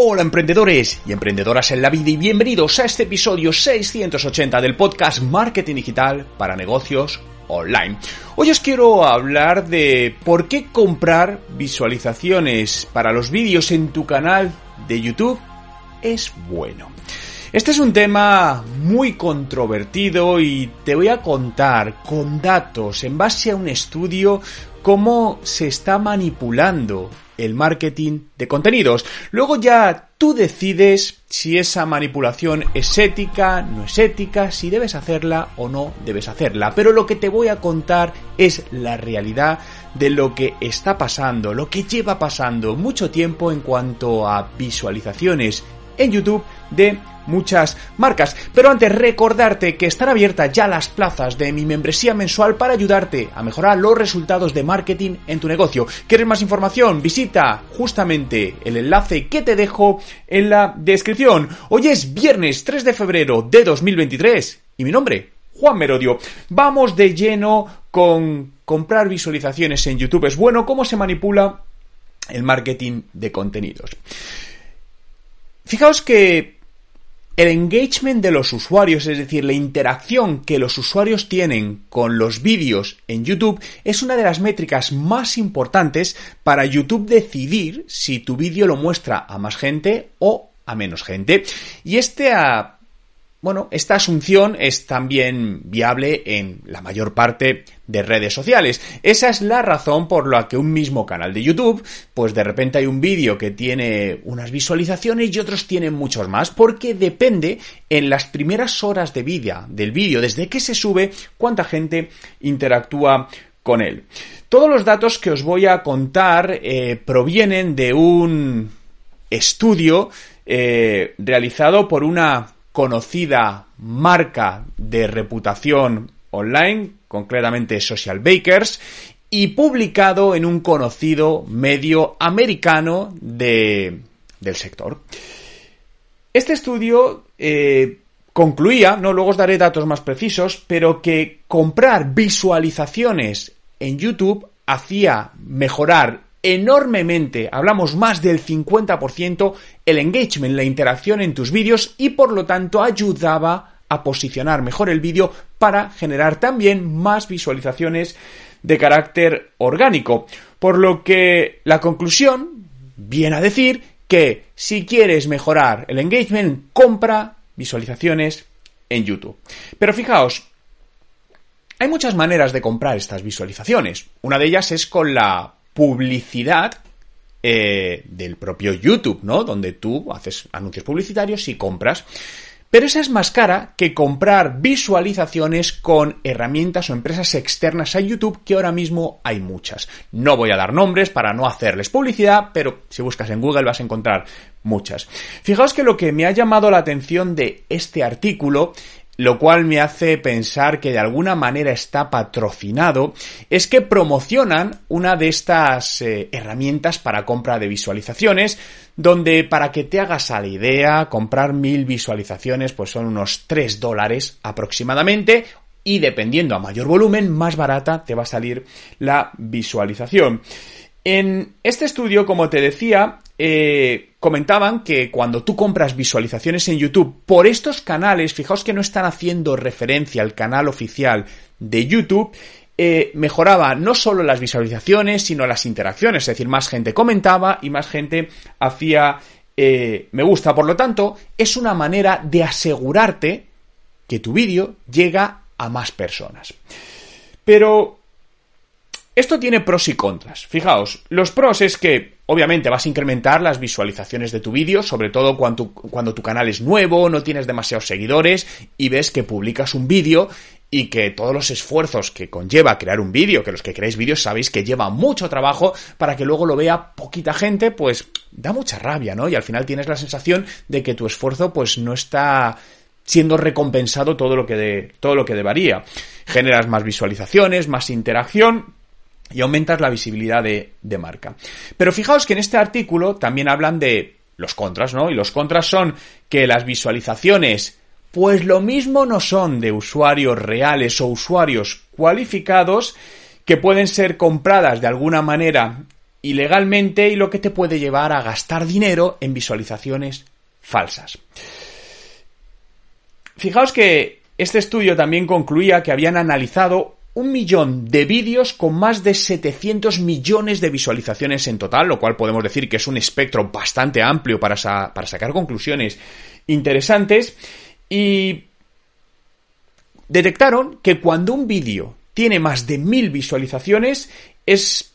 Hola emprendedores y emprendedoras en la vida y bienvenidos a este episodio 680 del podcast Marketing Digital para Negocios Online. Hoy os quiero hablar de por qué comprar visualizaciones para los vídeos en tu canal de YouTube es bueno. Este es un tema muy controvertido y te voy a contar con datos en base a un estudio cómo se está manipulando el marketing de contenidos. Luego ya tú decides si esa manipulación es ética, no es ética, si debes hacerla o no debes hacerla. Pero lo que te voy a contar es la realidad de lo que está pasando, lo que lleva pasando mucho tiempo en cuanto a visualizaciones en YouTube de muchas marcas. Pero antes recordarte que están abiertas ya las plazas de mi membresía mensual para ayudarte a mejorar los resultados de marketing en tu negocio. ¿Quieres más información? Visita justamente el enlace que te dejo en la descripción. Hoy es viernes 3 de febrero de 2023 y mi nombre, Juan Merodio. Vamos de lleno con comprar visualizaciones en YouTube. Es bueno cómo se manipula el marketing de contenidos. Fijaos que el engagement de los usuarios, es decir, la interacción que los usuarios tienen con los vídeos en YouTube, es una de las métricas más importantes para YouTube decidir si tu vídeo lo muestra a más gente o a menos gente. Y este a bueno, esta asunción es también viable en la mayor parte de redes sociales. Esa es la razón por la que un mismo canal de YouTube, pues de repente hay un vídeo que tiene unas visualizaciones y otros tienen muchos más, porque depende en las primeras horas de vida del vídeo, desde que se sube, cuánta gente interactúa con él. Todos los datos que os voy a contar eh, provienen de un estudio eh, realizado por una conocida marca de reputación online, concretamente Social Bakers, y publicado en un conocido medio americano de, del sector. Este estudio eh, concluía, no luego os daré datos más precisos, pero que comprar visualizaciones en YouTube hacía mejorar enormemente, hablamos más del 50%, el engagement, la interacción en tus vídeos y por lo tanto ayudaba a posicionar mejor el vídeo para generar también más visualizaciones de carácter orgánico. Por lo que la conclusión viene a decir que si quieres mejorar el engagement, compra visualizaciones en YouTube. Pero fijaos, hay muchas maneras de comprar estas visualizaciones. Una de ellas es con la publicidad eh, del propio YouTube, ¿no? Donde tú haces anuncios publicitarios y compras. Pero esa es más cara que comprar visualizaciones con herramientas o empresas externas a YouTube, que ahora mismo hay muchas. No voy a dar nombres para no hacerles publicidad, pero si buscas en Google vas a encontrar muchas. Fijaos que lo que me ha llamado la atención de este artículo lo cual me hace pensar que de alguna manera está patrocinado, es que promocionan una de estas eh, herramientas para compra de visualizaciones, donde para que te hagas a la idea, comprar mil visualizaciones pues son unos 3 dólares aproximadamente, y dependiendo a mayor volumen, más barata te va a salir la visualización. En este estudio, como te decía, eh, comentaban que cuando tú compras visualizaciones en YouTube por estos canales, fijaos que no están haciendo referencia al canal oficial de YouTube, eh, mejoraba no solo las visualizaciones, sino las interacciones, es decir, más gente comentaba y más gente hacía eh, me gusta. Por lo tanto, es una manera de asegurarte que tu vídeo llega a más personas. Pero esto tiene pros y contras. Fijaos, los pros es que obviamente vas a incrementar las visualizaciones de tu vídeo, sobre todo cuando, tu canal es nuevo, no tienes demasiados seguidores y ves que publicas un vídeo y que todos los esfuerzos que conlleva crear un vídeo, que los que creáis vídeos sabéis que lleva mucho trabajo para que luego lo vea poquita gente, pues da mucha rabia, ¿no? Y al final tienes la sensación de que tu esfuerzo pues no está siendo recompensado todo lo que de, todo lo que debería. Generas más visualizaciones, más interacción, y aumentas la visibilidad de, de, marca. Pero fijaos que en este artículo también hablan de los contras, ¿no? Y los contras son que las visualizaciones, pues lo mismo no son de usuarios reales o usuarios cualificados que pueden ser compradas de alguna manera ilegalmente y lo que te puede llevar a gastar dinero en visualizaciones falsas. Fijaos que este estudio también concluía que habían analizado un millón de vídeos con más de 700 millones de visualizaciones en total, lo cual podemos decir que es un espectro bastante amplio para, para sacar conclusiones interesantes. Y detectaron que cuando un vídeo tiene más de mil visualizaciones, es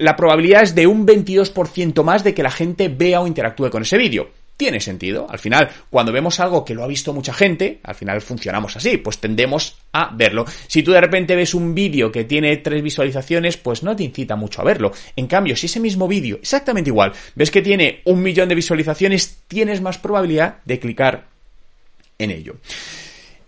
la, probabilidad es de un 22% más de que la gente vea o interactúe con ese vídeo tiene sentido. Al final, cuando vemos algo que lo ha visto mucha gente, al final funcionamos así, pues tendemos a verlo. Si tú de repente ves un vídeo que tiene tres visualizaciones, pues no te incita mucho a verlo. En cambio, si ese mismo vídeo, exactamente igual, ves que tiene un millón de visualizaciones, tienes más probabilidad de clicar en ello.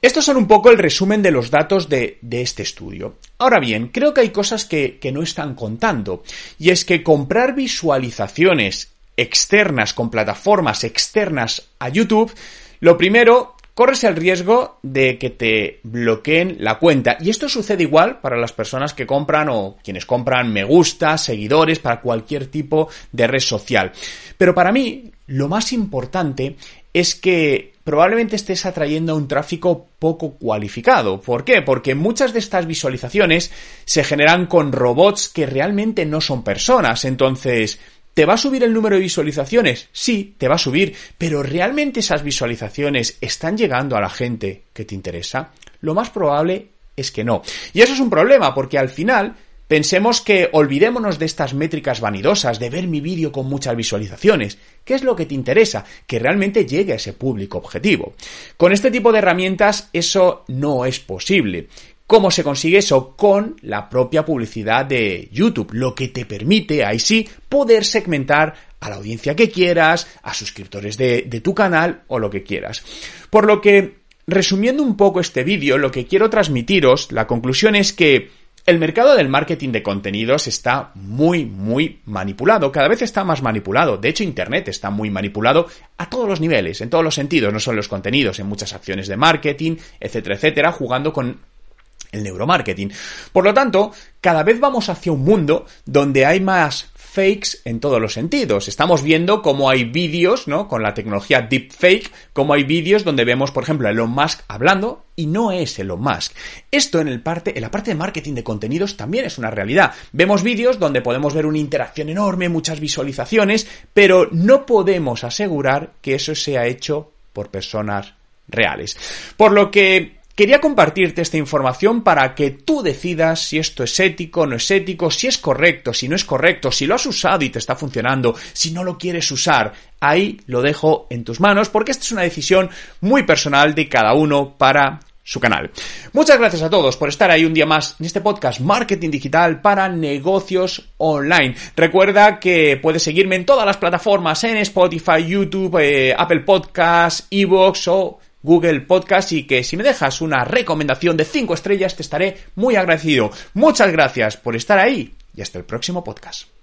Estos son un poco el resumen de los datos de, de este estudio. Ahora bien, creo que hay cosas que, que no están contando. Y es que comprar visualizaciones externas, con plataformas externas a YouTube, lo primero, corres el riesgo de que te bloqueen la cuenta. Y esto sucede igual para las personas que compran o quienes compran me gusta, seguidores, para cualquier tipo de red social. Pero para mí, lo más importante es que probablemente estés atrayendo un tráfico poco cualificado. ¿Por qué? Porque muchas de estas visualizaciones se generan con robots que realmente no son personas. Entonces, ¿Te va a subir el número de visualizaciones? Sí, te va a subir, pero ¿realmente esas visualizaciones están llegando a la gente que te interesa? Lo más probable es que no. Y eso es un problema, porque al final pensemos que olvidémonos de estas métricas vanidosas, de ver mi vídeo con muchas visualizaciones. ¿Qué es lo que te interesa? Que realmente llegue a ese público objetivo. Con este tipo de herramientas eso no es posible. ¿Cómo se consigue eso? Con la propia publicidad de YouTube, lo que te permite, ahí sí, poder segmentar a la audiencia que quieras, a suscriptores de, tu canal o lo que quieras. Por lo que, resumiendo un poco este vídeo, lo que quiero transmitiros, la conclusión es que el mercado del marketing de contenidos está muy, muy manipulado. Cada vez está más manipulado. De hecho, Internet está muy manipulado a todos los niveles, en todos los sentidos, no solo los contenidos, en muchas acciones de marketing, etcétera, etcétera, jugando con el neuromarketing. Por lo tanto, cada vez vamos hacia un mundo donde hay más fakes en todos los sentidos. Estamos viendo cómo hay vídeos, ¿no? Con la tecnología deepfake, cómo hay vídeos donde vemos, por ejemplo, a Elon Musk hablando y no es Elon Musk. Esto en, el parte, en la parte de marketing de contenidos también es una realidad. Vemos vídeos donde podemos ver una interacción enorme, muchas visualizaciones, pero no podemos asegurar que eso sea hecho por personas reales. Por lo que Quería compartirte esta información para que tú decidas si esto es ético, no es ético, si es correcto, si no es correcto, si lo has usado y te está funcionando, si no lo quieres usar. Ahí lo dejo en tus manos porque esta es una decisión muy personal de cada uno para su canal. Muchas gracias a todos por estar ahí un día más en este podcast Marketing Digital para negocios online. Recuerda que puedes seguirme en todas las plataformas, en Spotify, YouTube, eh, Apple Podcasts, Evox o Google Podcast y que si me dejas una recomendación de 5 estrellas te estaré muy agradecido. Muchas gracias por estar ahí y hasta el próximo podcast.